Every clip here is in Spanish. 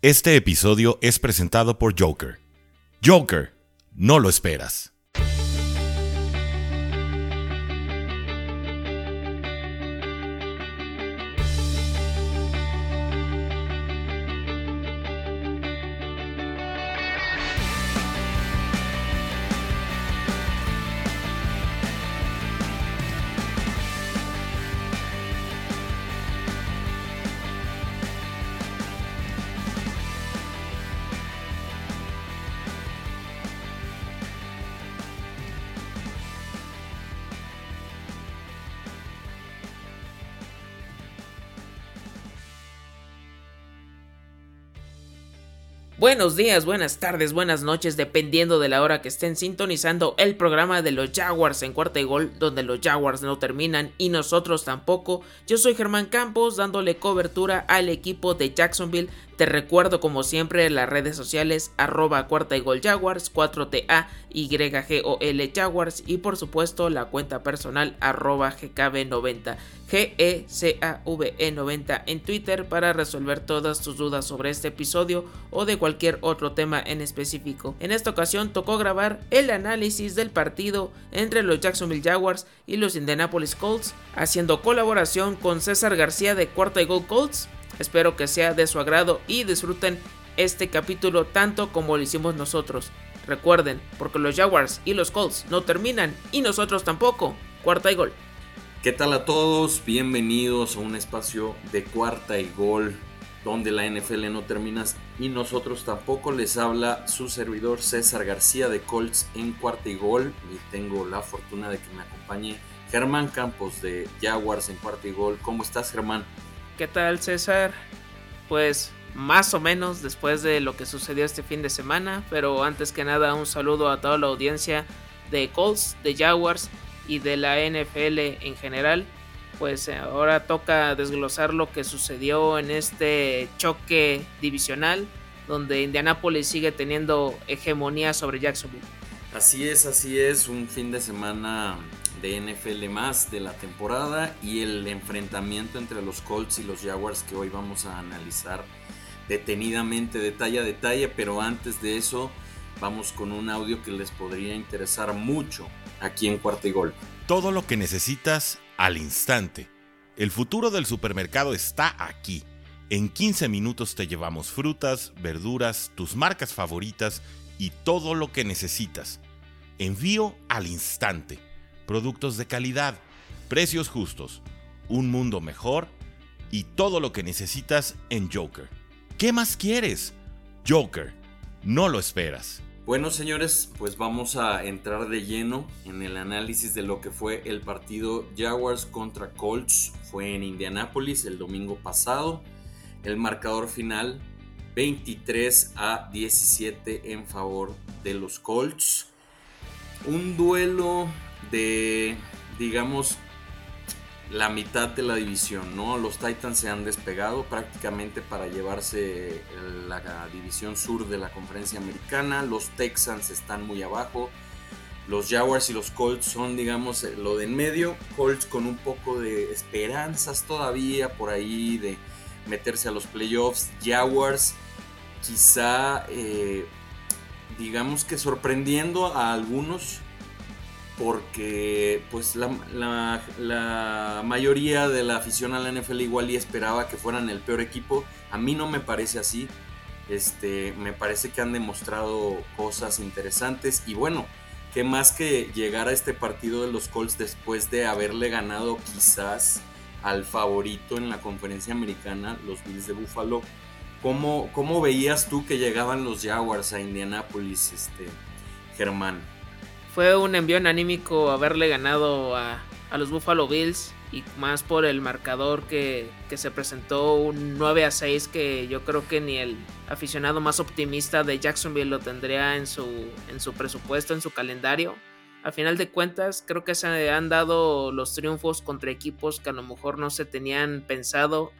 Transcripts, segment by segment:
Este episodio es presentado por Joker. Joker, no lo esperas. Buenos días, buenas tardes, buenas noches, dependiendo de la hora que estén sintonizando el programa de los Jaguars en cuarta y gol, donde los Jaguars no terminan y nosotros tampoco. Yo soy Germán Campos, dándole cobertura al equipo de Jacksonville te recuerdo como siempre las redes sociales arroba cuarta y gol Jaguars 4TA YGOL Jaguars y por supuesto la cuenta personal arroba GKB90 GECAVE90 en Twitter para resolver todas tus dudas sobre este episodio o de cualquier otro tema en específico. En esta ocasión tocó grabar el análisis del partido entre los Jacksonville Jaguars y los Indianapolis Colts haciendo colaboración con César García de cuarta y gol Colts Espero que sea de su agrado y disfruten este capítulo tanto como lo hicimos nosotros. Recuerden, porque los Jaguars y los Colts no terminan y nosotros tampoco. Cuarta y gol. ¿Qué tal a todos? Bienvenidos a un espacio de cuarta y gol donde la NFL no termina y nosotros tampoco. Les habla su servidor César García de Colts en cuarta y gol y tengo la fortuna de que me acompañe Germán Campos de Jaguars en cuarta y gol. ¿Cómo estás Germán? ¿Qué tal César? Pues más o menos después de lo que sucedió este fin de semana, pero antes que nada un saludo a toda la audiencia de Colts, de Jaguars y de la NFL en general. Pues ahora toca desglosar lo que sucedió en este choque divisional donde Indianapolis sigue teniendo hegemonía sobre Jacksonville. Así es, así es, un fin de semana de NFL más de la temporada y el enfrentamiento entre los Colts y los Jaguars que hoy vamos a analizar detenidamente, detalle a detalle, pero antes de eso vamos con un audio que les podría interesar mucho aquí en Cuarto y Gol. Todo lo que necesitas al instante. El futuro del supermercado está aquí. En 15 minutos te llevamos frutas, verduras, tus marcas favoritas y todo lo que necesitas. Envío al instante productos de calidad, precios justos, un mundo mejor y todo lo que necesitas en Joker. ¿Qué más quieres? Joker, no lo esperas. Bueno señores, pues vamos a entrar de lleno en el análisis de lo que fue el partido Jaguars contra Colts. Fue en Indianápolis el domingo pasado. El marcador final 23 a 17 en favor de los Colts. Un duelo de, digamos, la mitad de la división, ¿no? Los Titans se han despegado prácticamente para llevarse la división sur de la conferencia americana. Los Texans están muy abajo. Los Jaguars y los Colts son, digamos, lo de en medio. Colts con un poco de esperanzas todavía por ahí de meterse a los playoffs. Jaguars quizá, eh, digamos que sorprendiendo a algunos porque pues la, mayoría de la afición a la NFL igual y esperaba que fueran el peor equipo. A mí no me parece así. Este, me parece que han demostrado cosas interesantes y bueno, que más que llegar a este partido de los Colts después de haberle ganado quizás al favorito en la conferencia americana, los Bills de Buffalo. ¿Cómo, cómo veías tú que llegaban los Jaguars a Indianapolis, este, Germán? Fue un envío anímico haberle ganado a, los Buffalo Bills y más por el marcador que, se presentó un 9 a 6 que yo creo que ni el aficionado más optimista de Jacksonville lo tendría en su, en su presupuesto, en su calendario. A final de cuentas, creo que se han dado los triunfos contra equipos que a lo mejor no se tenían pensado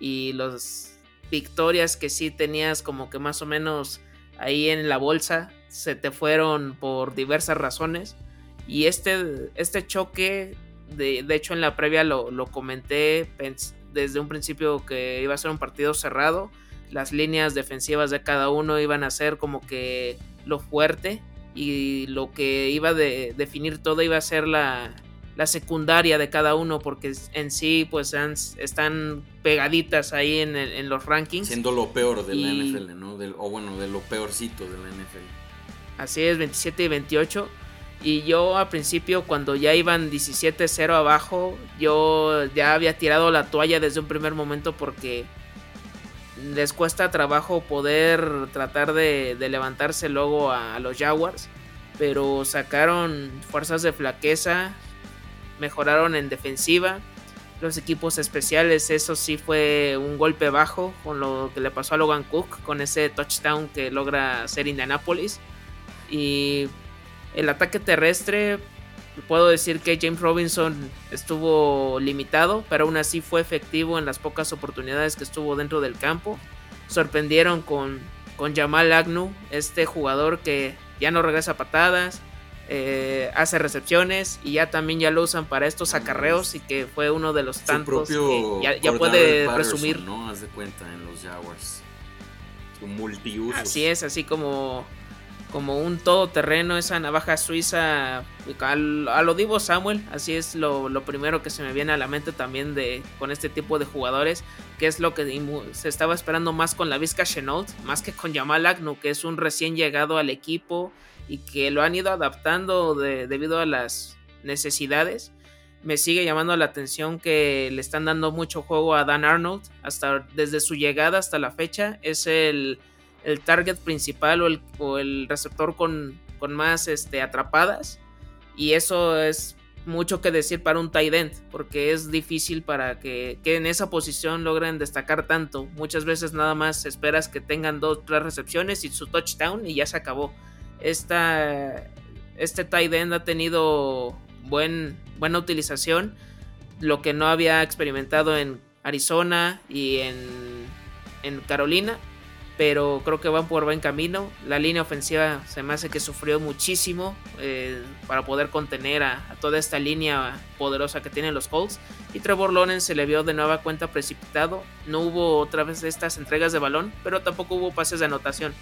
y las victorias que sí tenías como que más o menos ahí en la bolsa se te fueron por diversas razones. Y este, este choque, de, de hecho en la previa lo, comenté desde un principio que iba a ser un partido cerrado. las líneas defensivas de cada uno iban a ser como que lo fuerte y lo que iba a definir todo iba a ser la, la, secundaria de cada uno porque en sí pues están pegaditas ahí en, en, los rankings. Siendo lo peor de la NFL, ¿no? o bueno, de lo peorcito de la NFL. Así es, 27 y 28. Y yo al principio, cuando ya iban 17-0 abajo, yo ya había tirado la toalla desde un primer momento porque les cuesta trabajo poder tratar de, levantarse luego a, los Jaguars. Pero sacaron fuerzas de flaqueza, mejoraron en defensiva. Los equipos especiales, eso sí fue un golpe bajo con lo que le pasó a Logan Cook, con ese touchdown que logra hacer Indianapolis. Y el ataque terrestre, puedo decir que James Robinson estuvo limitado, pero aún así fue efectivo en las pocas oportunidades que estuvo dentro del campo. Sorprendieron con, con Jamal Agnew, este jugador que ya no regresa patadas, eh, hace recepciones y ya también ya lo usan para estos acarreos y que fue uno de los tantos que ya, puede presumir. ¿no? Haz de cuenta en los Jaguars. Así es, así como como un todoterreno, esa navaja suiza a lo Samuel, así es lo, primero que se me viene a la mente también de con este tipo de jugadores, que es lo que se estaba esperando más con la Vizca Chenault, más que con Jamal Agnew, que es un recién llegado al equipo y que lo han ido adaptando debido a las necesidades. Me sigue llamando la atención que le están dando mucho juego a Dan Arnold, hasta desde su llegada hasta la fecha, es el el target principal o el, receptor con, más este, atrapadas. Y eso es mucho que decir para un tight end, porque es difícil para que, en esa posición logren destacar tanto. Muchas veces nada más esperas que tengan dos, tres recepciones y su touchdown y ya se acabó. Esta, este tight end ha tenido buen, buena utilización, lo que no había experimentado en Arizona y en Carolina pero creo que van por buen camino. La línea ofensiva se me hace que sufrió muchísimo eh, para poder contener a, toda esta línea poderosa que tienen los Colts. Y Trevor Lawrence se le vio de nueva cuenta precipitado. No hubo otra vez estas entregas de balón, pero tampoco hubo pases de anotación.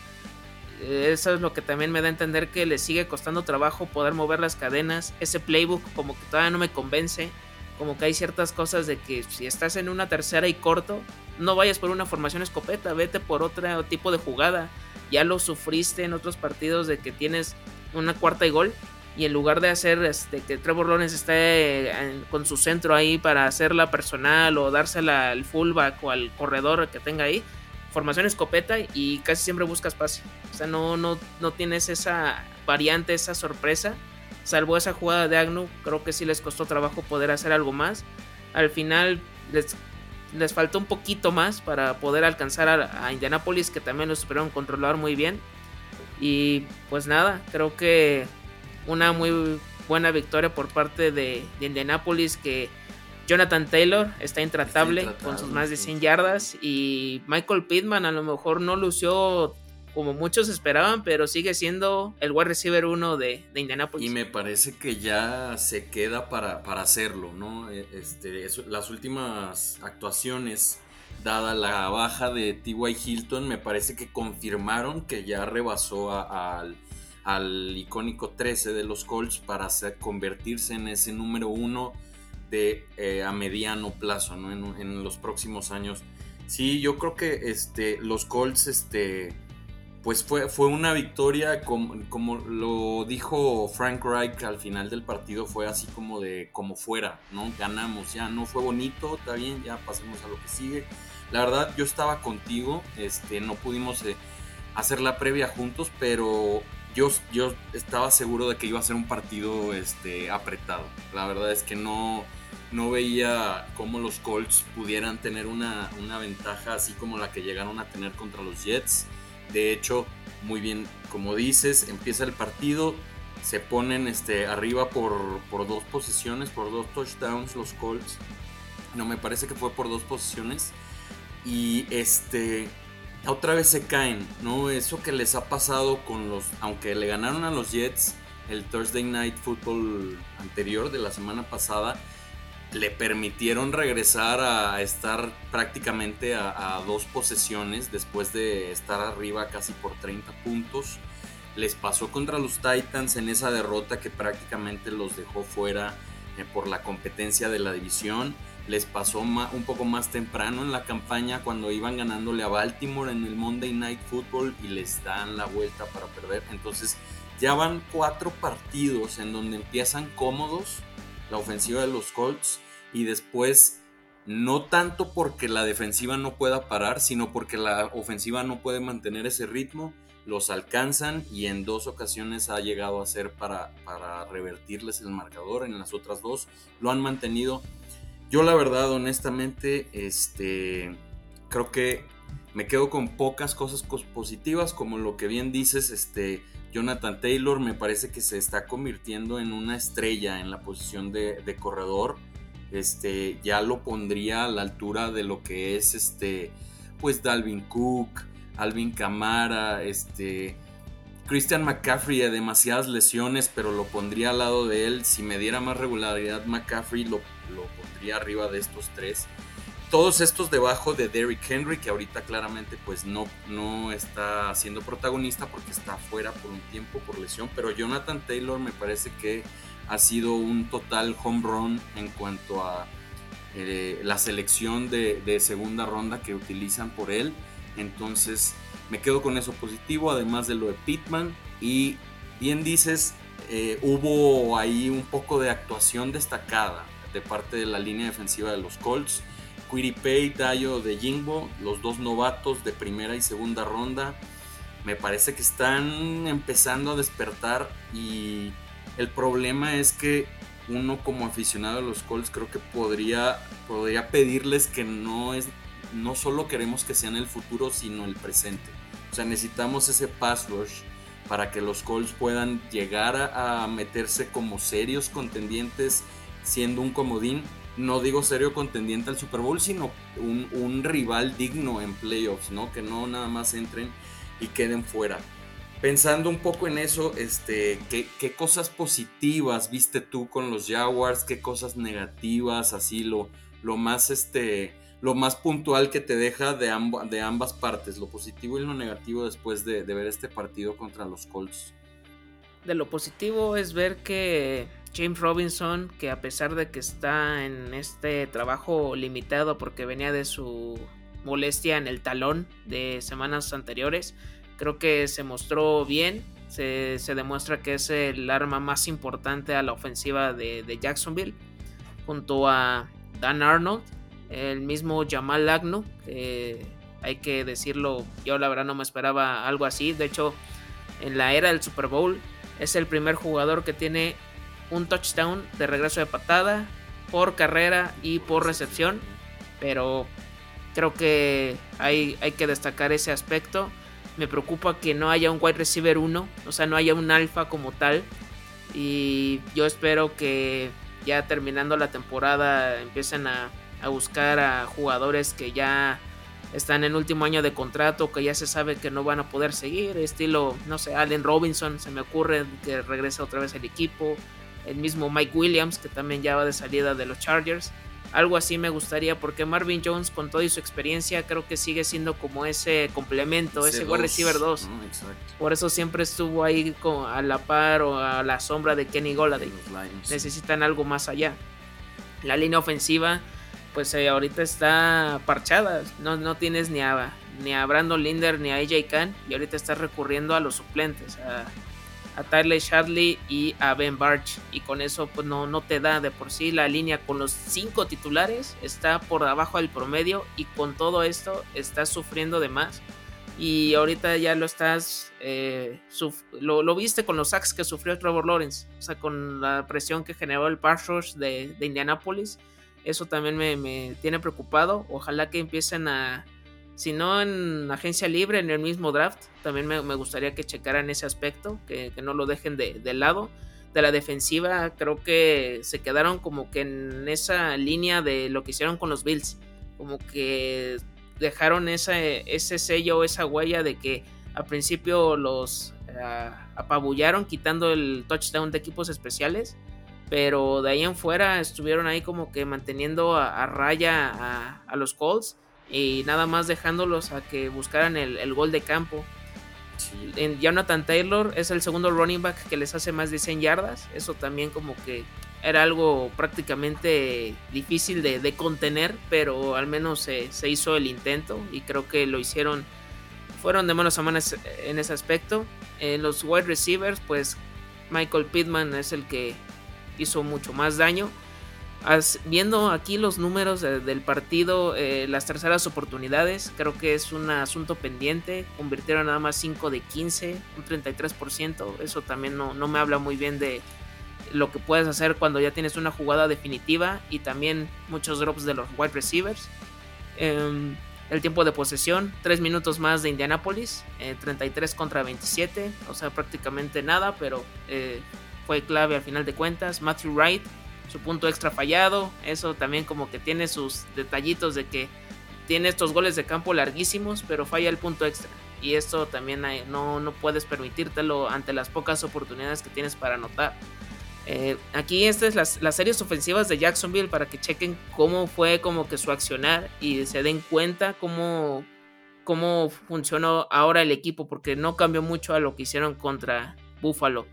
Eh, eso es lo que también me da a entender que le sigue costando trabajo poder mover las cadenas. Ese playbook como que todavía no me convence. Como que hay ciertas cosas de que si estás en una tercera y corto, no vayas por una formación escopeta, vete por otro tipo de jugada. Ya lo sufriste en otros partidos de que tienes una cuarta y gol y en lugar de hacer este, que Trevor Lawrence esté con su centro ahí para hacerla personal o dársela al fullback o al corredor que tenga ahí, formación escopeta y casi siempre buscas pase. O sea, no, no, no tienes esa variante, esa sorpresa. Salvo esa jugada de Agnew, creo que sí les costó trabajo poder hacer algo más. Al final les les faltó un poquito más para poder alcanzar a, Indianapolis, que también lo supieron controlar muy bien. Y pues nada, creo que una muy buena victoria por parte de, de Indianapolis, que Jonathan Taylor está intratable, con sus más de 100 yardas y Michael Pittman a lo mejor no lució como muchos esperaban, pero sigue siendo el wide receiver uno de, de Indianapolis. Y me parece que ya se queda para, para hacerlo, ¿no? E, este, las últimas actuaciones, dada la baja de T.Y. Hilton, me parece que confirmaron que ya rebasó al, icónico 13 de los Colts para convertirse en ese número uno de, eh, a mediano plazo, ¿no? En, en, los próximos años. Sí, yo creo que este, los Colts, este pues fue, fue una victoria, como, como, lo dijo Frank Reich al final del partido, fue así como de como fuera, ¿no? Ganamos, ya no fue bonito, está bien, ya pasemos a lo que sigue. La verdad, yo estaba contigo, este, no pudimos eh, hacer la previa juntos, pero yo, yo estaba seguro de que iba a ser un partido este, apretado. La verdad es que no, no veía cómo los Colts pudieran tener una, una ventaja así como la que llegaron a tener contra los Jets. De hecho, muy bien, como dices, empieza el partido, se ponen este, arriba por, dos posiciones, por dos touchdowns los Colts. No, me parece que fue por dos posiciones. Y este, otra vez se caen, ¿no? Eso que les ha pasado con los, aunque le ganaron a los Jets el Thursday Night Football anterior de la semana pasada, le permitieron regresar a estar prácticamente a, dos posesiones después de estar arriba casi por 30 puntos. Les pasó contra los Titans en esa derrota que prácticamente los dejó fuera eh, por la competencia de la división. Les pasó un poco más temprano en la campaña cuando iban ganándole a Baltimore en el Monday Night Football y les dan la vuelta para perder. Entonces ya van cuatro partidos en donde empiezan cómodos la ofensiva de los Colts y después no tanto porque la defensiva no pueda parar, sino porque la ofensiva no puede mantener ese ritmo, los alcanzan y en dos ocasiones ha llegado a ser para, para revertirles el marcador, en las otras dos lo han mantenido. Yo la verdad, honestamente, este, creo que me quedo con pocas cosas positivas, como lo que bien dices, este, Jonathan Taylor me parece que se está convirtiendo en una estrella en la posición de, de corredor este, ya lo pondría a la altura de lo que es este, pues Dalvin Cook, Alvin Camara, este, Christian McCaffrey de demasiadas lesiones, pero lo pondría al lado de él. Si me diera más regularidad McCaffrey, lo, lo pondría arriba de estos tres. Todos estos debajo de Derrick Henry, que ahorita claramente pues no, no está siendo protagonista porque está fuera por un tiempo por lesión, pero Jonathan Taylor me parece que ha sido un total home run en cuanto a eh, la selección de, segunda ronda que utilizan por él. Entonces me quedo con eso positivo, además de lo de Pittman. Y bien dices, eh, hubo ahí un poco de actuación destacada de parte de la línea defensiva de los Colts. Quiripay, Dayo de Jimbo, los dos novatos de primera y segunda ronda, me parece que están empezando a despertar y el problema es que uno como aficionado a los Colts creo que podría, podría pedirles que no es no solo queremos que sean el futuro, sino el presente. O sea, necesitamos ese pass rush para que los Colts puedan llegar a, meterse como serios contendientes siendo un comodín. No digo serio contendiente al Super Bowl, sino un, un rival digno en playoffs, ¿no? Que no nada más entren y queden fuera pensando un poco en eso, este, ¿qué, cosas positivas viste tú con los Jaguars? ¿Qué cosas negativas? Así lo, lo más este, lo más puntual que te deja de, de ambas partes, lo positivo y lo negativo después de, ver este partido contra los Colts. De lo positivo es ver que James Robinson, que a pesar de que está en este trabajo limitado porque venía de su molestia en el talón de semanas anteriores, Creo que se mostró bien. Se, demuestra que es el arma más importante a la ofensiva de, Jacksonville. Junto a Dan Arnold, el mismo Jamal. Que hay que decirlo, yo la verdad no me esperaba algo así. De hecho, en la era del Super Bowl es el primer jugador que tiene un touchdown de regreso de patada por carrera y por recepción. Pero creo que hay, hay que destacar ese aspecto. Me preocupa que no haya un wide receiver 1, o sea, no haya un alfa como tal. Y yo espero que ya terminando la temporada empiecen a, buscar a jugadores que ya están en último año de contrato, que ya se sabe que no van a poder seguir, estilo, no sé, Allen Robinson, se me ocurre que regresa otra vez al equipo, el mismo Mike Williams, que también ya va de salida de los Chargers. Algo así me gustaría porque Marvin Jones con toda su experiencia creo que sigue siendo como ese complemento, ese, wide receiver 2. Por eso siempre estuvo ahí a la par o a la sombra de Kenny Golladay. Necesitan algo más allá. La línea ofensiva pues eh, ahorita está parchada. No, no tienes ni a, ni a Brandon Linder ni a AJ Khan y ahorita estás recurriendo a los suplentes. A, a Tyler Shadley y a Ben Barch. Y con eso pues no, no te da de por sí la línea con los cinco titulares. Está por abajo del promedio y con todo esto estás sufriendo de más. Y ahorita ya lo estás, eh, lo, viste con los sacks que sufrió Trevor Lawrence. O sea, con la presión que generó el pass rush de, de Indianapolis. Eso también me, me tiene preocupado. Ojalá que empiecen a, si no en agencia libre, en el mismo draft, también me, gustaría que checaran ese aspecto, que, no lo dejen de, lado. De la defensiva, creo que se quedaron como que en esa línea de lo que hicieron con los Bills. Como que dejaron ese sello, esa huella de que al principio los ah, apabullaron quitando el touchdown de equipos especiales. Pero de ahí en fuera estuvieron ahí como que manteniendo a, raya a, los Colts y nada más dejándolos a que buscaran el, gol de campo. En Jonathan Taylor es el segundo running back que les hace más de 100 yardas. Eso también como que era algo prácticamente difícil de, contener, pero al menos se, hizo el intento y creo que lo hicieron, fueron de manos a manos en ese aspecto. En los wide receivers, pues Michael Pittman es el que hizo mucho más daño. Viendo aquí los números del partido, eh, las terceras oportunidades, creo que es un asunto pendiente. Convirtieron nada más 5 de 15, un 33%. Eso también no, no me habla muy bien de, lo que puedes hacer cuando ya tienes una jugada definitiva y también muchos drops de los wide receivers. Em, el tiempo de posesión, 3 minutos más de Indianapolis, 33 eh, contra 27, o sea, prácticamente nada, pero eh, fue clave al final de cuentas. Matthew Wright, su punto extra fallado, eso también como que tiene sus detallitos de que tiene estos goles de campo larguísimos, pero falla el punto extra. Y esto también no, no puedes permitírtelo ante las pocas oportunidades que tienes para anotar. Eh, aquí estas las, las series ofensivas de Jacksonville para que chequen cómo fue como que su accionar y se den cuenta cómo, cómo funcionó ahora el equipo porque no cambió mucho a lo que hicieron contra Buffalo.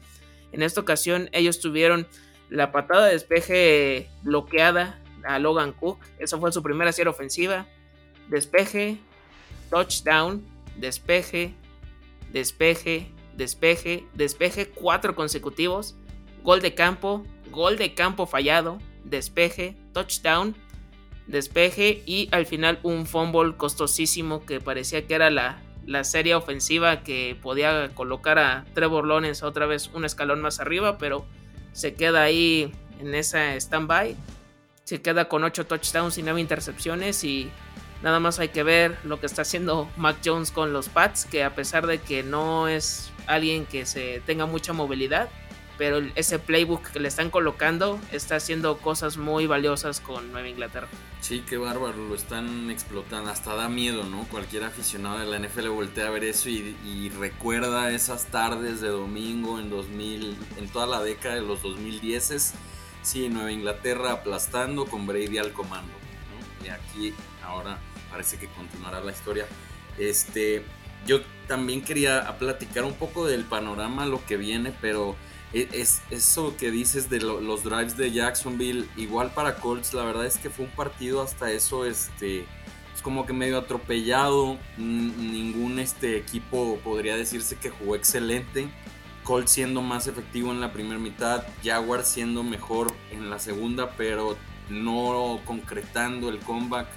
En esta ocasión ellos tuvieron la patada de despeje bloqueada a Logan Cook. Esa fue su primera serie ofensiva. Despeje, touchdown, despeje, despeje, despeje, despeje, cuatro consecutivos gol de campo, gol de campo fallado, despeje, touchdown, despeje y al final un fumble costosísimo que parecía que era la, la serie ofensiva que podía colocar a Trevor Lawrence otra vez un escalón más arriba, pero se queda ahí en esa stand-by. Se queda con 8 touchdowns y 9 intercepciones y nada más hay que ver lo que está haciendo Mac Jones con los Pats, que a pesar de que no es alguien que se tenga mucha movilidad, pero ese playbook que le están colocando está haciendo cosas muy valiosas con Nueva Inglaterra. Sí, qué bárbaro, lo están explotando, hasta da miedo, ¿no? Cualquier aficionado de la NFL voltea a ver eso y, recuerda esas tardes de domingo en 2000, en toda la década de los 2010 sí, Nueva Inglaterra aplastando con Brady al comando, ¿no? Y aquí ahora parece que continuará la historia. Este, yo también quería platicar un poco del panorama, lo que viene, pero es, eso que dices de los drives de Jacksonville, igual para Colts, la verdad es que fue un partido hasta eso, este, es como que medio atropellado, ningún este equipo podría decirse que jugó excelente, Colts siendo más efectivo en la primera mitad, Jaguar siendo mejor en la segunda, pero no concretando el comeback,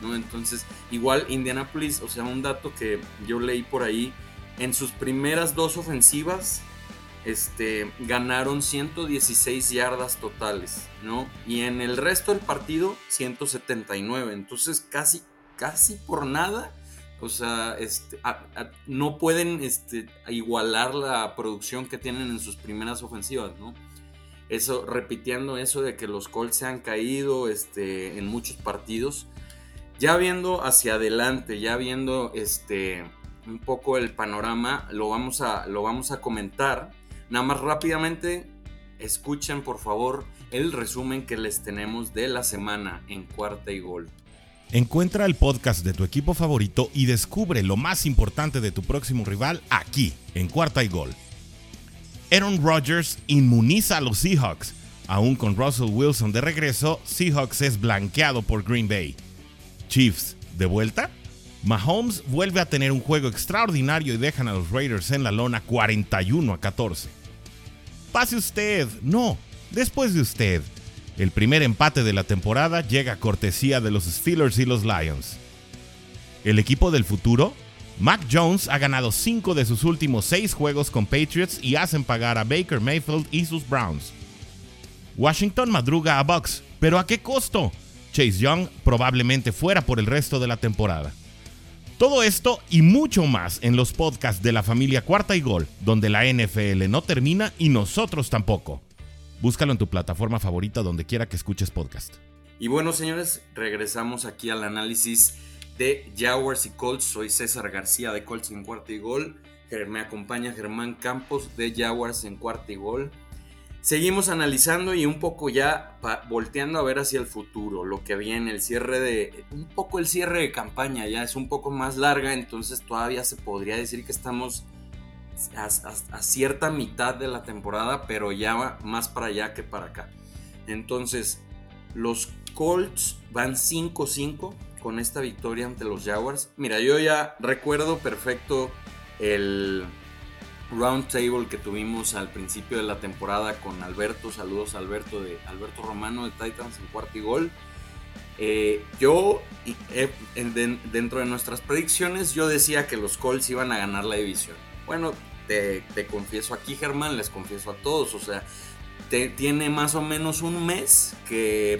¿no? Entonces, igual Indianapolis, o sea, un dato que yo leí por ahí, en sus primeras dos ofensivas, este, ganaron 116 yardas totales, ¿no? Y en el resto del partido, 179. Entonces, casi, casi por nada. O sea, este, no pueden este, igualar la producción que tienen en sus primeras ofensivas, ¿no? Eso, repitiendo eso de que los Colts se han caído este, en muchos partidos. Ya viendo hacia adelante, ya viendo este, un poco el panorama, lo vamos a, lo vamos a comentar Nada más rápidamente, escuchen por favor el resumen que les tenemos de la semana en cuarta y gol. Encuentra el podcast de tu equipo favorito y descubre lo más importante de tu próximo rival aquí, en cuarta y gol. Aaron Rodgers inmuniza a los Seahawks. Aún con Russell Wilson de regreso, Seahawks es blanqueado por Green Bay. Chiefs, ¿de vuelta? Mahomes vuelve a tener un juego extraordinario y dejan a los Raiders en la lona 41 a 14. Pase usted, no, después de usted. El primer empate de la temporada llega a cortesía de los Steelers y los Lions. El equipo del futuro, Mac Jones ha ganado 5 de sus últimos 6 juegos con Patriots y hacen pagar a Baker Mayfield y sus Browns. Washington madruga a Bucks, pero ¿a qué costo? Chase Young probablemente fuera por el resto de la temporada. Todo esto y mucho más en los podcasts de la familia Cuarta y Gol, donde la NFL no termina y nosotros tampoco. Búscalo en tu plataforma favorita donde quiera que escuches podcast. Y bueno, señores, regresamos aquí al análisis de Jaguars y Colts. Soy César García de Colts en Cuarta y Gol. Me acompaña Germán Campos de Jaguars en Cuarta y Gol. Seguimos analizando y un poco ya volteando a ver hacia el futuro, lo que viene, el cierre de, un poco el cierre de campaña ya es un poco más larga, entonces todavía se podría decir que estamos a, a cierta mitad de la temporada, pero ya más para allá que para acá. Entonces, los Colts van 5-5 con esta victoria ante los Jaguars. Mira, yo ya recuerdo perfecto el round table que tuvimos al principio de la temporada con Alberto. Saludos a Alberto de Alberto Romano de Titans en cuarto y gol. Eh, yo, eh, dentro de nuestras predicciones, yo decía que los Colts iban a ganar la división. Bueno, te, confieso aquí, Germán, les confieso a todos, o sea, tiene más o menos un mes que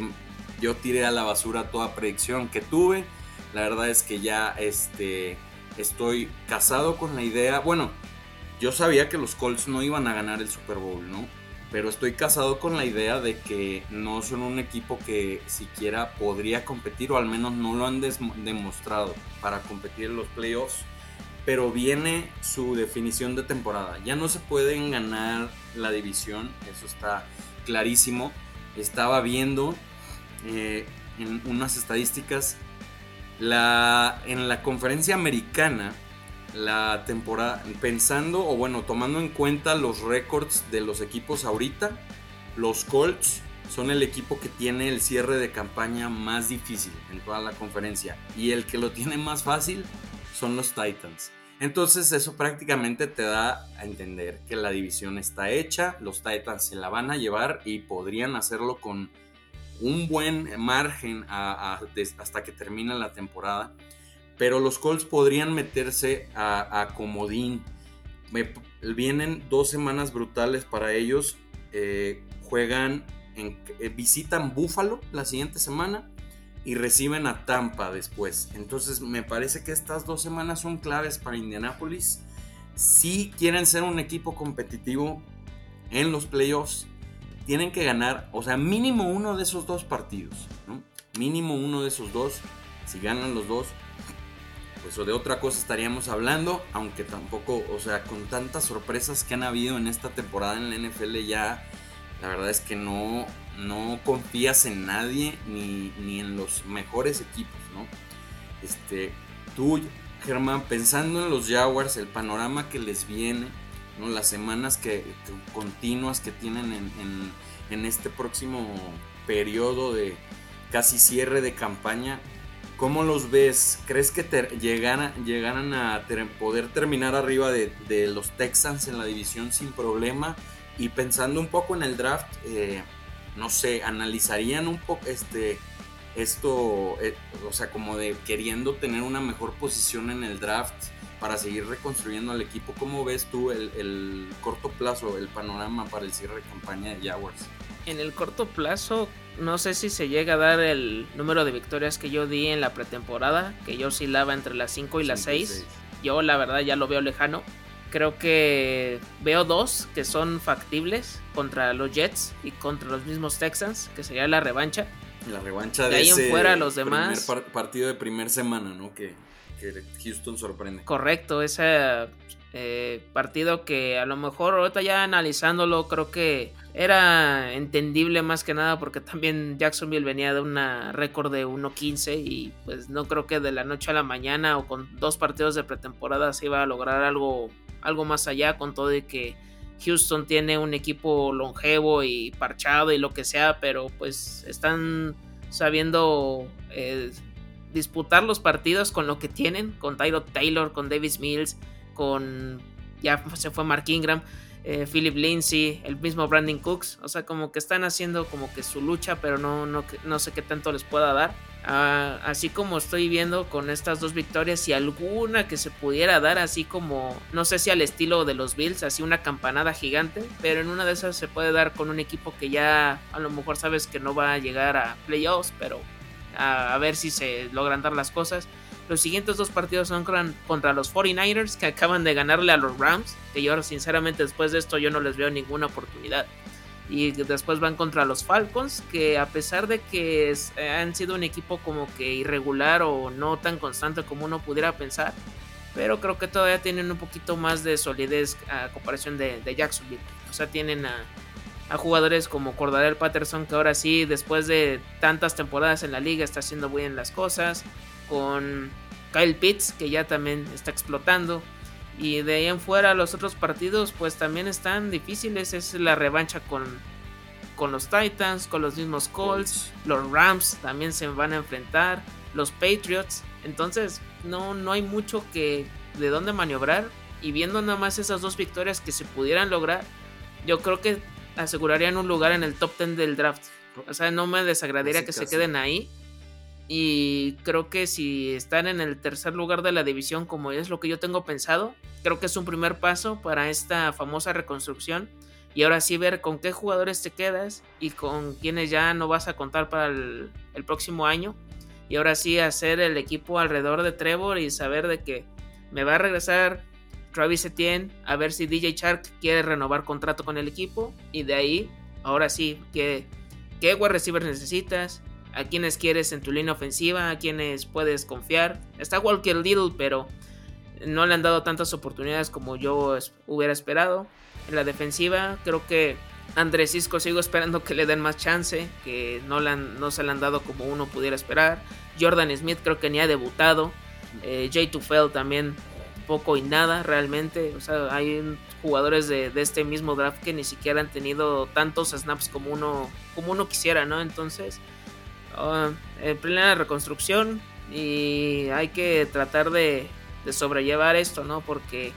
yo tiré a la basura toda predicción que tuve. La verdad es que ya este, estoy casado con la idea. Bueno, yo sabía que los Colts no iban a ganar el Super Bowl, ¿no? Pero estoy casado con la idea de que no son un equipo que siquiera podría competir, o al menos no lo han demostrado para competir en los playoffs. Pero viene su definición de temporada. Ya no se pueden ganar la división, eso está clarísimo. Estaba viendo eh, en unas estadísticas. La, en la conferencia americana, la temporada, pensando o bueno, tomando en cuenta los récords de los equipos ahorita, los Colts son el equipo que tiene el cierre de campaña más difícil en toda la conferencia y el que lo tiene más fácil son los Titans. Entonces eso prácticamente te da a entender que la división está hecha, los Titans se la van a llevar y podrían hacerlo con un buen margen hasta que termina la temporada. Pero los Colts podrían meterse a, comodín. vienen dos semanas brutales para ellos. Eh, juegan, eh, visitan Buffalo la siguiente semana y reciben a Tampa después. Entonces me parece que estas dos semanas son claves para Indianapolis. Si quieren ser un equipo competitivo en los playoffs, tienen que ganar, o sea, mínimo uno de esos dos partidos. Mínimo uno de esos dos. Si ganan los dos, pues o de otra cosa estaríamos hablando, aunque tampoco, o sea, con tantas sorpresas que han habido en esta temporada en la NFL ya, la verdad es que no, no confías en nadie ni, ni en los mejores equipos, ¿no? Este, tú, Germán, pensando en los Jaguars, el panorama que les viene, las semanas que, continuas que tienen en, este próximo periodo de casi cierre de campaña. ¿Cómo los ves? ¿Crees que llegaran, a poder terminar arriba de, los Texans en la división sin problema? Y pensando un poco en el draft, eh, no sé, analizarían un poco este, esto, eh, o sea, como de queriendo tener una mejor posición en el draft para seguir reconstruyendo al equipo. ¿Cómo ves tú el, corto plazo, el panorama para el cierre de campaña de Jaguars? En el corto plazo, no sé si se llega a dar el número de victorias que yo di en la pretemporada, que yo oscilaba entre las 5 y las 6. Yo la verdad ya lo veo lejano. Creo que veo dos que son factibles contra los Jets y contra los mismos Texans, que sería la revancha. La revancha de, ahí en fuera los demás. partido de primer semana, ¿no? Que que Houston sorprende. Correcto, ese eh, partido que a lo mejor ahorita ya analizándolo creo que era entendible más que nada porque también Jacksonville venía de una récord de 1-15 y pues no creo que de la noche a la mañana o con dos partidos de pretemporada se iba a lograr algo, algo más allá con todo de que Houston tiene un equipo longevo y parchado y lo que sea, pero pues están sabiendo eh, disputar los partidos con lo que tienen, con Tyro Taylor, con Davis Mills, con ya se fue Mark Ingram, eh, Philip Lindsay, el mismo Brandon Cooks, o sea, como que están haciendo como que su lucha, pero no, no, no sé qué tanto les pueda dar. Ah, así como estoy viendo con estas dos victorias y alguna que se pudiera dar así como, no sé si al estilo de los Bills, así una campanada gigante, pero en una de esas se puede dar con un equipo que ya a lo mejor sabes que no va a llegar a playoffs, pero a, ver si se logran dar las cosas. Los siguientes dos partidos son contra los 49ers que acaban de ganarle a los Rams, que yo sinceramente después de esto yo no les veo ninguna oportunidad. Y después van contra los Falcons, que a pesar de que han sido un equipo como que irregular o no tan constante como uno pudiera pensar, pero creo que todavía tienen un poquito más de solidez a comparación de, de Jacksonville. O sea, tienen a, jugadores como Cordarel Patterson, que ahora sí, después de tantas temporadas en la liga, está haciendo bien las cosas. Con Kyle Pitts, que ya también está explotando. Y de ahí en fuera los otros partidos pues también están difíciles. Es la revancha con, con los Titans, con los mismos Colts. Los Rams también se van a enfrentar. Los Patriots. Entonces no, no hay mucho que de dónde maniobrar. Y viendo nada más esas dos victorias que se pudieran lograr, yo creo que asegurarían un lugar en el top 10 del draft. O sea, no me desagradaría que se queden ahí. Y creo que si están en el tercer lugar de la división, como es lo que yo tengo pensado, creo que es un primer paso para esta famosa reconstrucción. Y ahora sí ver con qué jugadores te quedas y con quienes ya no vas a contar para el, próximo año. Y ahora sí hacer el equipo alrededor de Trevor y saber de que me va a regresar Travis Etienne, a ver si DJ Shark quiere renovar contrato con el equipo. Y de ahí, ahora sí, ¿qué, qué wide receiver necesitas? A quienes quieres en tu línea ofensiva, a quienes puedes confiar. Está Walker Little, pero no le han dado tantas oportunidades como yo hubiera esperado. En la defensiva, creo que Andrés Cisco sigo esperando que le den más chance, que no, no se le han dado como uno pudiera esperar. Jordan Smith creo que ni ha debutado. Eh, Jay Tufel también poco y nada realmente. O sea, hay jugadores de, de, este mismo draft que ni siquiera han tenido tantos snaps como uno, como uno quisiera, ¿no? Entonces, Ah, en plena reconstrucción y hay que tratar de, sobrellevar esto, ¿no? Porque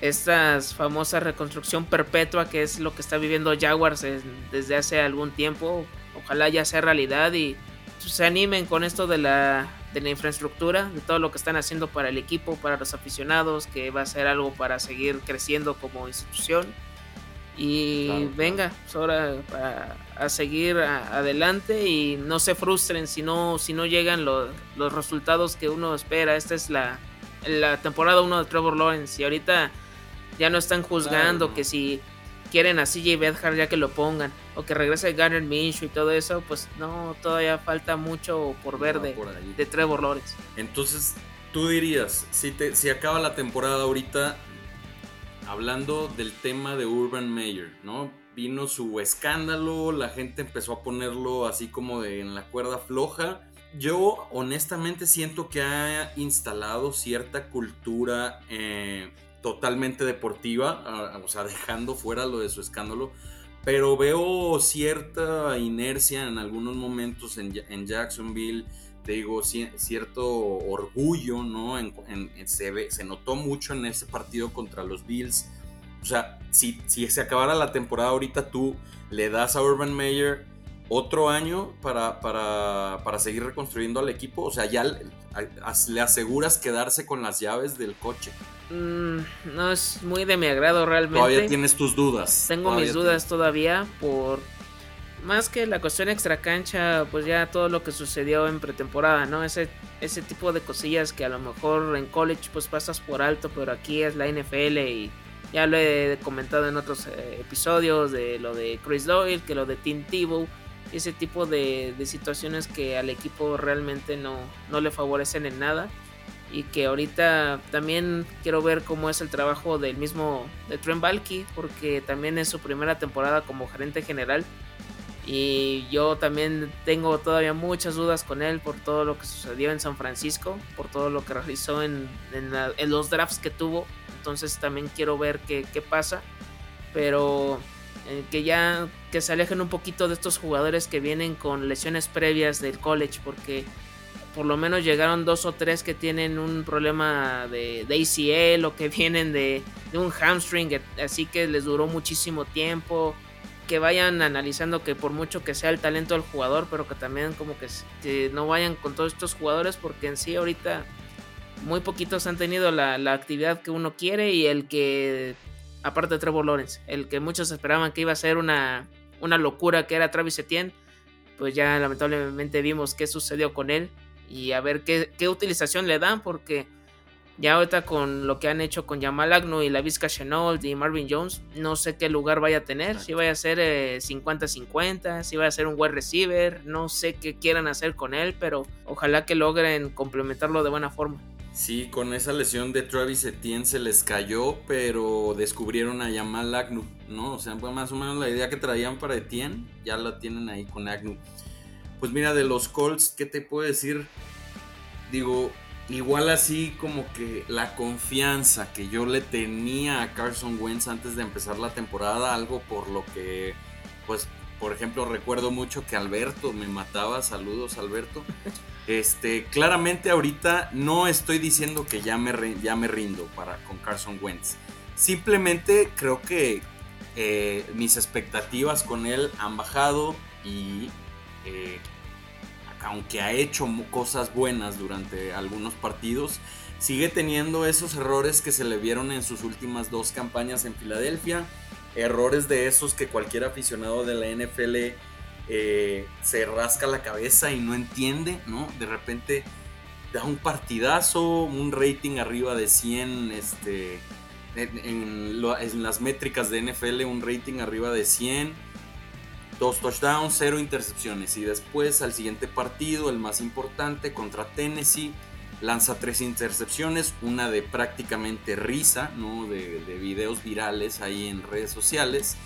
esta famosa reconstrucción perpetua que es lo que está viviendo Jaguars desde hace algún tiempo, ojalá ya sea realidad y se animen con esto de la, de la infraestructura, de todo lo que están haciendo para el equipo, para los aficionados, que va a ser algo para seguir creciendo como institución y venga, es hora a, seguir adelante y no se frustren si no, si no llegan los, los resultados que uno espera. Esta es la, la temporada 1 de Trevor Lawrence y ahorita ya no están juzgando que si quieren a CJ Bedhart ya que lo pongan o que regrese Garner Minshew y todo eso, pues no, todavía falta mucho por ver de, de, Trevor Lawrence. Entonces, tú dirías, si, te, si acaba la temporada ahorita, hablando del tema de Urban Meyer, ¿no? Vino su escándalo, la gente empezó a ponerlo así como de en la cuerda floja. Yo honestamente siento que ha instalado cierta cultura eh, totalmente deportiva, o sea, dejando fuera lo de su escándalo, pero veo cierta inercia en algunos momentos en, en Jacksonville te digo, cierto orgullo, ¿no? se, se notó mucho en ese partido contra los Bills. O sea, si, si se acabara la temporada ahorita, tú le das a Urban Meyer otro año para, para, seguir reconstruyendo al equipo. O sea, ya le, aseguras quedarse con las llaves del coche. Mm, no es muy de mi agrado realmente. Todavía tienes tus dudas. Tengo mis dudas todavía por más que la cuestión extra cancha, pues ya todo lo que sucedió en pretemporada, ¿no? Ese, ese tipo de cosillas que a lo mejor en college pues pasas por alto, pero aquí es la NFL y ya lo he comentado en otros eh, episodios de lo de Chris Doyle, que lo de Tim Tebow, ese tipo de, situaciones que al equipo realmente no, no le favorecen en nada y que ahorita también quiero ver cómo es el trabajo del mismo de Trent Balky porque también es su primera temporada como gerente general y yo también tengo todavía muchas dudas con él por todo lo que sucedió en San Francisco, por todo lo que realizó en, en, los drafts que tuvo. Entonces también quiero ver qué, qué pasa. Pero eh, que ya que se alejen un poquito de estos jugadores que vienen con lesiones previas del college, porque por lo menos llegaron dos o tres que tienen un problema de, de ACL o que vienen de, de un hamstring, así que les duró muchísimo tiempo que vayan analizando que por mucho que sea el talento del jugador, pero que también como que, no vayan con todos estos jugadores porque en sí ahorita muy poquitos han tenido la, actividad que uno quiere y el que, aparte de Trevor Lawrence, el que muchos esperaban que iba a ser una, una locura que era Travis Etienne, pues ya lamentablemente vimos qué sucedió con él y a ver qué, qué utilización le dan porque ya ahorita con lo que han hecho con Jamal Agnew y la Vizca Chenault y Marvin Jones, no sé qué lugar vaya a tener. Si vaya a ser 50-50, eh, si vaya a ser un wide receiver, no sé qué quieran hacer con él, pero ojalá que logren complementarlo de buena forma. Sí, con esa lesión de Travis Etienne se les cayó, pero descubrieron a Yamal Agnew, ¿no? O sea, más o menos la idea que traían para Etienne, ya la tienen ahí con Agnew. Pues mira, de los Colts, ¿qué te puedo decir? Digo, igual así como que la confianza que yo le tenía a Carson Wentz antes de empezar la temporada, algo por lo que, pues, por ejemplo, recuerdo mucho que Alberto me mataba, saludos Alberto. Este, claramente ahorita no estoy diciendo que ya me, ya me rindo para, con Carson Wentz. Simplemente creo que eh, mis expectativas con él han bajado y eh, aunque ha hecho cosas buenas durante algunos partidos, sigue teniendo esos errores que se le vieron en sus últimas dos campañas en Filadelfia. Errores de esos que cualquier aficionado de la NFL eh, se rasca la cabeza y no entiende, ¿no? De repente da un partidazo, un rating arriba de 100, este, en, las métricas de NFL, un rating arriba de 100, dos touchdowns, cero intercepciones. Y después al siguiente partido, el más importante, contra Tennessee, lanza tres intercepciones, una de prácticamente risa, ¿no? De, de videos virales ahí en redes sociales.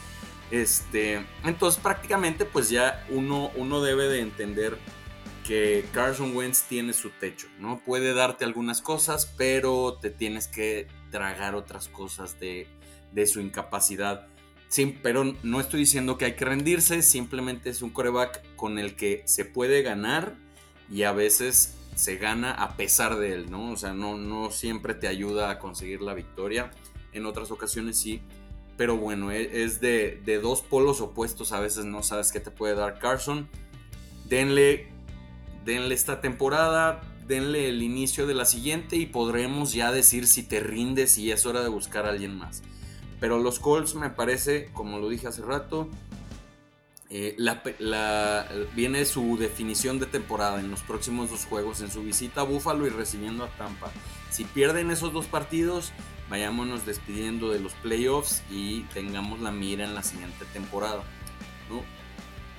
Este, entonces prácticamente pues ya uno, uno debe de entender que Carson Wentz tiene su techo, ¿no? Puede darte algunas cosas, pero te tienes que tragar otras cosas de, de su incapacidad. Sí, pero no estoy diciendo que hay que rendirse, simplemente es un coreback con el que se puede ganar y a veces se gana a pesar de él, ¿no? O sea, no, no siempre te ayuda a conseguir la victoria, en otras ocasiones sí, pero bueno, e, es de, dos polos opuestos. A veces no sabes qué te puede dar Carson. Denle, denle esta temporada, denle el inicio de la siguiente y podremos ya decir si te rindes y es hora de buscar a alguien más. Pero los Colts me parece, como lo dije hace rato, eh, viene su definición de temporada en los próximos dos juegos, en su visita a Buffalo y recibiendo a Tampa. Si pierden esos dos partidos, vayámonos despidiendo de los playoffs y tengamos la mira en la siguiente temporada.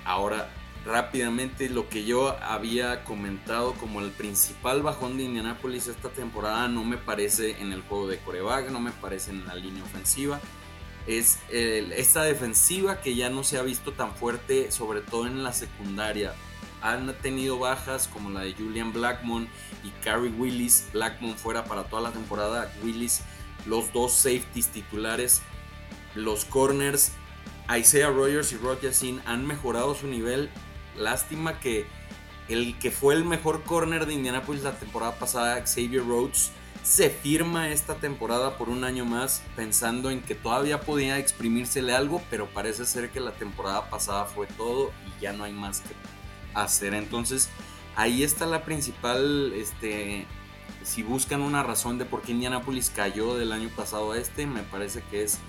Ahora, rápidamente, lo que yo había comentado como el principal bajón de Indianapolis esta temporada no me parece en el juego de coreback, no me parece en la línea ofensiva. Es esta defensiva que ya no se ha visto tan fuerte, sobre todo en la secundaria. Han tenido bajas como la de Julian Blackmon y Carrie Willis. Blackmon fuera para toda la temporada. Willis los dos safeties titulares, los corners, Isaiah Rogers y Rock Yassin han mejorado su nivel. Lástima que el que fue el mejor corner de Indianapolis la temporada pasada, Xavier Rhodes, se firma esta temporada por un año más pensando en que todavía podía exprimírsele algo, pero parece ser que la temporada pasada fue todo y ya no hay más que hacer. Entonces, ahí está la principal este, si buscan una razón de por qué Indianapolis cayó del año pasado a este, me parece que es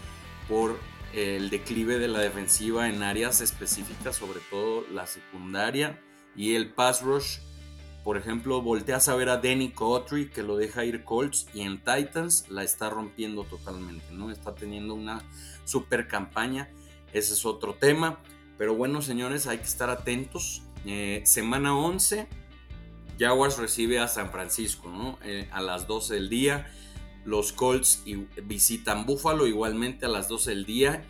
por el declive de la defensiva en áreas específicas, sobre todo la secundaria y el pass rush. Por ejemplo, volteas a ver a Danny Cotry que lo deja ir Colts y en Titans la está rompiendo totalmente, ¿no? Está teniendo una super campaña. Ese es otro tema. Pero bueno, señores, hay que estar atentos. Eh, semana 11 Jaguars recibe a San Francisco. Eh, a las 12 del día. Los Colts visitan Buffalo igualmente a las 12 del día.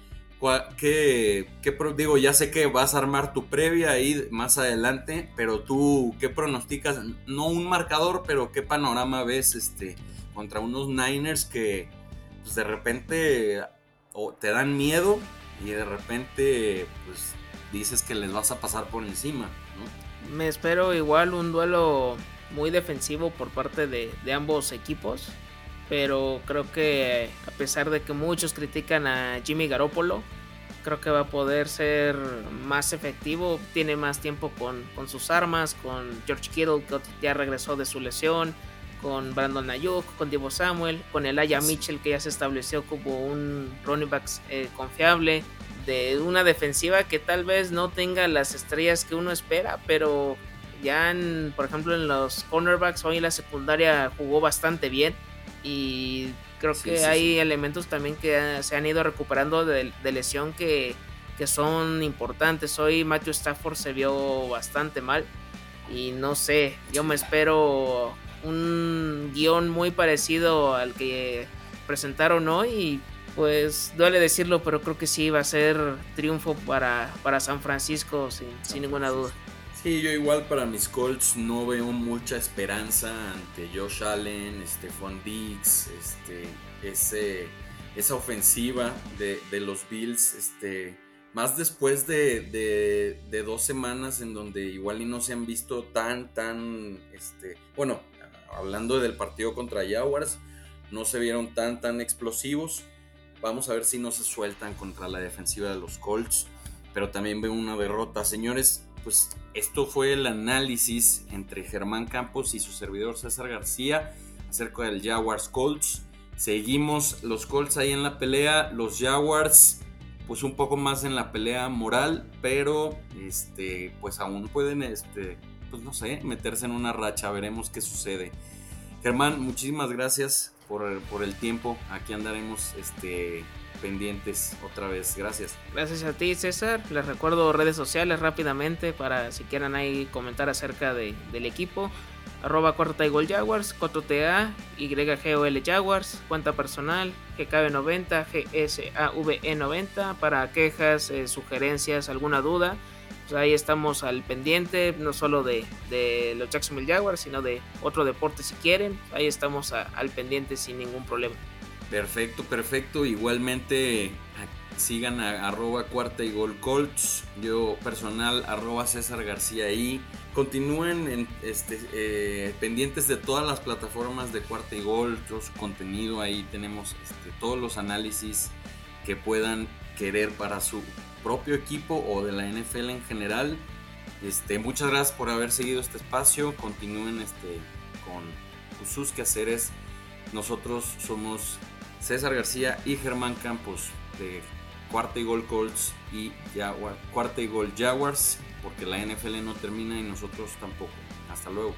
¿Qué, qué, digo, ya sé que vas a armar tu previa ahí más adelante, pero tú, ¿qué pronosticas? No un marcador, pero ¿qué panorama ves este, contra unos Niners que pues, de repente te dan miedo y de repente pues, dices que les vas a pasar por encima? me espero igual un duelo muy defensivo por parte de, ambos equipos. Pero creo que a pesar de que muchos critican a Jimmy Garoppolo, creo que va a poder ser más efectivo. Tiene más tiempo con, sus armas, con George Kittle que ya regresó de su lesión, con Brandon Ayuk, con Divo Samuel, con el Aya Mitchell que ya se estableció como un running back eh, confiable de una defensiva que tal vez no tenga las estrellas que uno espera, pero ya en, por ejemplo en los cornerbacks hoy la secundaria jugó bastante bien y creo que hay elementos también que se han ido recuperando de, lesión que, que, son importantes. Hoy Matthew Stafford se vio bastante mal y no sé, yo me espero un guion muy parecido al que presentaron hoy y pues duele decirlo, pero creo que sí va a ser triunfo para, para San Francisco sin, sin ninguna duda. Sí, yo igual para mis Colts no veo mucha esperanza ante Josh Allen, Stephon Diggs, este, ese, esa ofensiva de, de, los Bills, este, más después de, de, de, dos semanas en donde igual y no se han visto tan, tan, este, bueno, hablando del partido contra Jaguars, no se vieron tan, tan explosivos. Vamos a ver si no se sueltan contra la defensiva de los Colts, pero también veo una derrota. Señores, pues esto fue el análisis entre Germán Campos y su servidor César García acerca del Jaguars Colts. Seguimos los Colts ahí en la pelea, los Jaguars pues un poco más en la pelea moral, pero este pues aún pueden este pues no sé, meterse en una racha, veremos qué sucede. Germán, muchísimas gracias por, por el tiempo. Aquí andaremos este pendientes otra vez. Gracias. Gracias a ti, César. Les recuerdo redes sociales rápidamente para si quieran ahí comentar acerca de, del equipo. Arroba cuarta gol Jaguars, COTOTA, YGOL Jaguars, cuenta personal, GKB90, GSAVE90, para quejas, eh, sugerencias, alguna duda. Pues ahí estamos al pendiente, no solo de, de, los Jacksonville Jaguars, sino de otro deporte si quieren. Ahí estamos al pendiente sin ningún problema. Perfecto, perfecto. Igualmente sigan a arroba cuarta y gol Colts. Yo personal arroba César García y continúen en, este, eh, pendientes de todas las plataformas de cuarta y gol, todo su contenido. Ahí tenemos este, todos los análisis que puedan querer para su propio equipo o de la NFL en general. Este, muchas gracias por haber seguido este espacio. Continúen este, con sus quehaceres. Nosotros somos César García y Germán Campos de Cuarta y Gol Colts y Jaguar, Cuarta y Gol Jaguars, porque la NFL no termina y nosotros tampoco. Hasta luego.